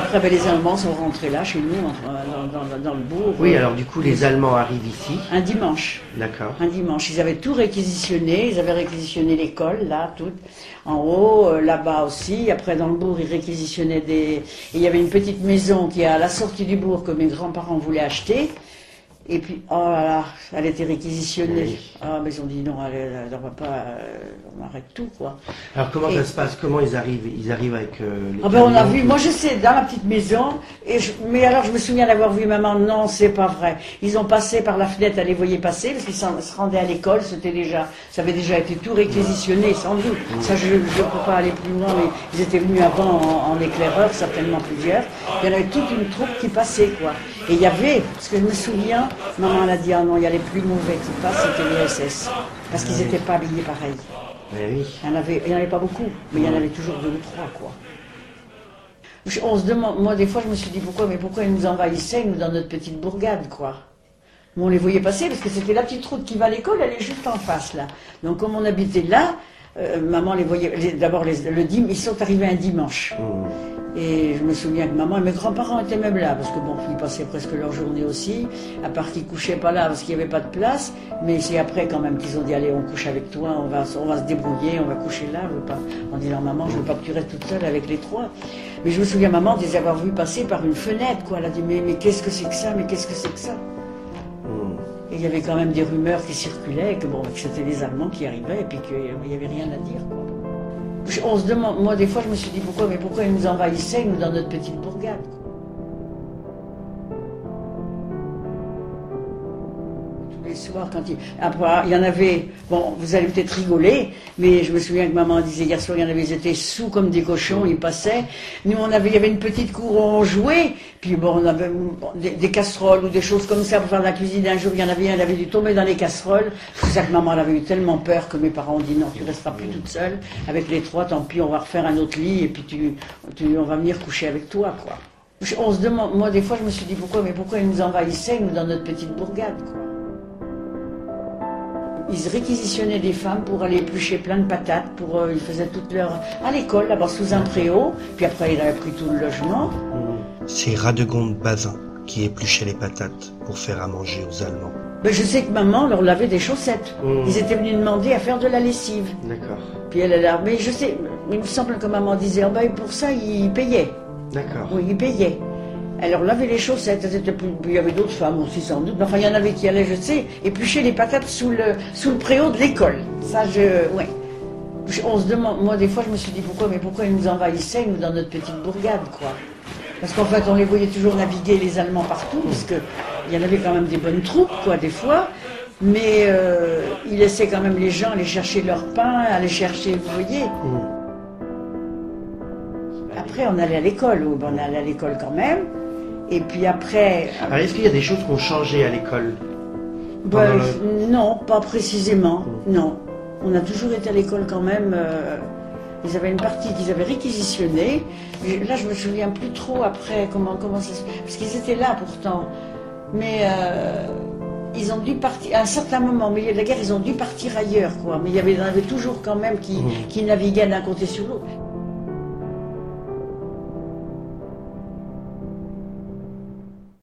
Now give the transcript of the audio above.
après, ben, les Allemands sont rentrés là, chez nous, dans, dans- dans le bourg. Oui, alors du coup, les Allemands arrivent ici. Un dimanche. D'accord. Un dimanche. Ils avaient tout réquisitionné. Ils avaient réquisitionné l'école, là, toute. En haut, euh, là-bas aussi. Après, dans le bourg, ils réquisitionnaient des. et il y avait une petite maison qui est à la sortie du bourg que mes grands-parents voulaient acheter. Et puis, oh là là, elle était réquisitionnée. Oui. Ah, mais ils ont dit non, elle, elle, elle va pas. euh, on arrête tout, quoi. Alors comment Et- ça se passe? Comment ils arrivent? Ils arrivent avec euh, les Ah ben on a vu, moi je sais, dans la petite maison, et je- mais alors je me souviens d'avoir vu maman, non, c'est pas vrai. Ils ont passé par la fenêtre, elle les voyait passer, parce qu'ils se rendaient à l'école, c'était déjà, ça avait déjà été tout réquisitionné, sans doute. Ça, je ne peux pas aller plus loin, mais ils étaient venus avant en, en éclaireur, certainement plusieurs. Il y en avait toute une troupe qui passait, quoi. Et il y avait, parce que je me souviens, maman elle a dit, ah non, il y a les plus mauvais qui passent, c'était les SS. Parce qu'ils n'étaient pas habillés pareil. Eh oui. Il n'y en, avait- en pas beaucoup, mais il y en avait toujours deux ou trois, quoi. On se demande, moi des fois je me suis dit pourquoi, mais pourquoi ils nous envahissaient, nous, dans notre petite bourgade, quoi. Mais on les voyait passer parce que c'était la petite route qui va à l'école, elle est juste en face, là. Donc comme on habitait là, euh, maman les voyait, d'abord le dim, ils sont arrivés un dimanche. Et je me souviens que maman et mes grands-parents étaient même là, parce que bon, ils passaient presque leur journée aussi, à part qu'ils couchaient pas là parce qu'il n'y avait pas de place, mais c'est après quand même qu'ils ont dit allez on couche avec toi, on va, on va se débrouiller, on va coucher là, je veux pas. Dit non maman, je veux pas que tu restes toute seule avec les trois. Mais je me souviens maman de les avoir vus passer par une fenêtre, quoi. Elle a dit mais, mais qu'est-ce que c'est que ça, mais qu'est-ce que c'est que ça? Et il y avait quand même des rumeurs qui circulaient, que bon, que c'était les Allemands qui arrivaient, et puis qu'il n'y avait rien à dire, quoi. On se demande, moi des fois je me suis dit pourquoi, mais pourquoi ils nous envahissaient, nous, dans notre petite bourgade. Les quand il... Après, il y en avait, bon, vous allez peut-être rigoler, mais je me souviens que maman disait hier soir, il y en avait, ils étaient sous comme des cochons, ils passaient. Nous, on avait, il y avait une petite cour où on jouait, puis bon, on avait des, casseroles ou des choses comme ça pour faire de la cuisine. Un jour, il y en avait un, elle avait dû tomber dans les casseroles. C'est pour ça que maman, elle avait eu tellement peur que mes parents ont dit non, tu resteras plus toute seule. Avec les trois, tant pis, on va refaire un autre lit, et puis tu, tu, on va venir coucher avec toi, quoi. On se demande, moi des fois je me suis dit pourquoi, mais pourquoi ils nous envahissaient, nous, dans notre petite bourgade. Ils réquisitionnaient des femmes pour aller éplucher plein de patates, pour, euh, ils faisaient toute leur... à l'école, là-bas, sous un préau, puis après il avait pris tout le logement. C'est Radegonde Bazin qui épluchait les patates pour faire à manger aux Allemands. Ben, je sais que maman leur lavait des chaussettes. Mmh. Ils étaient venus demander à faire de la lessive. D'accord. Puis elle, elle a... Mais je sais, il me semble que maman disait, oh ben, pour ça, ils payaient. D'accord. Oui, ils payaient. Leur lavait les chaussettes. Il y avait d'autres femmes aussi, sans doute. Mais enfin, il y en avait qui allaient, je sais, éplucher les patates sous le, sous le préau de l'école. Ça, je... Ouais. On se demande... Moi, des fois, je me suis dit, pourquoi Mais pourquoi ils nous envahissaient, nous, dans notre petite bourgade, quoi? Parce qu'en fait, on les voyait toujours naviguer, les Allemands, partout, parce que il y en avait quand même des bonnes troupes, quoi, des fois. Mais euh, ils laissaient quand même les gens aller chercher leur pain, aller chercher, vous voyez. Après, on allait à l'école, ben, on allait à l'école quand même. Et puis après, Alors est-ce qu'il y a des choses qui ont changé à l'école ben, non, pas précisément, non. On a toujours été à l'école quand même. euh, ils avaient une partie qu'ils avaient réquisitionnée. Là, je me souviens plus trop après comment, comment ça se... Parce qu'ils étaient là pourtant. Mais euh, ils ont dû partir, à un certain moment, au milieu de la guerre, ils ont dû partir ailleurs, quoi. Mais il y avait, il y en avait toujours quand même qui, qui naviguaient d'un côté sur l'autre.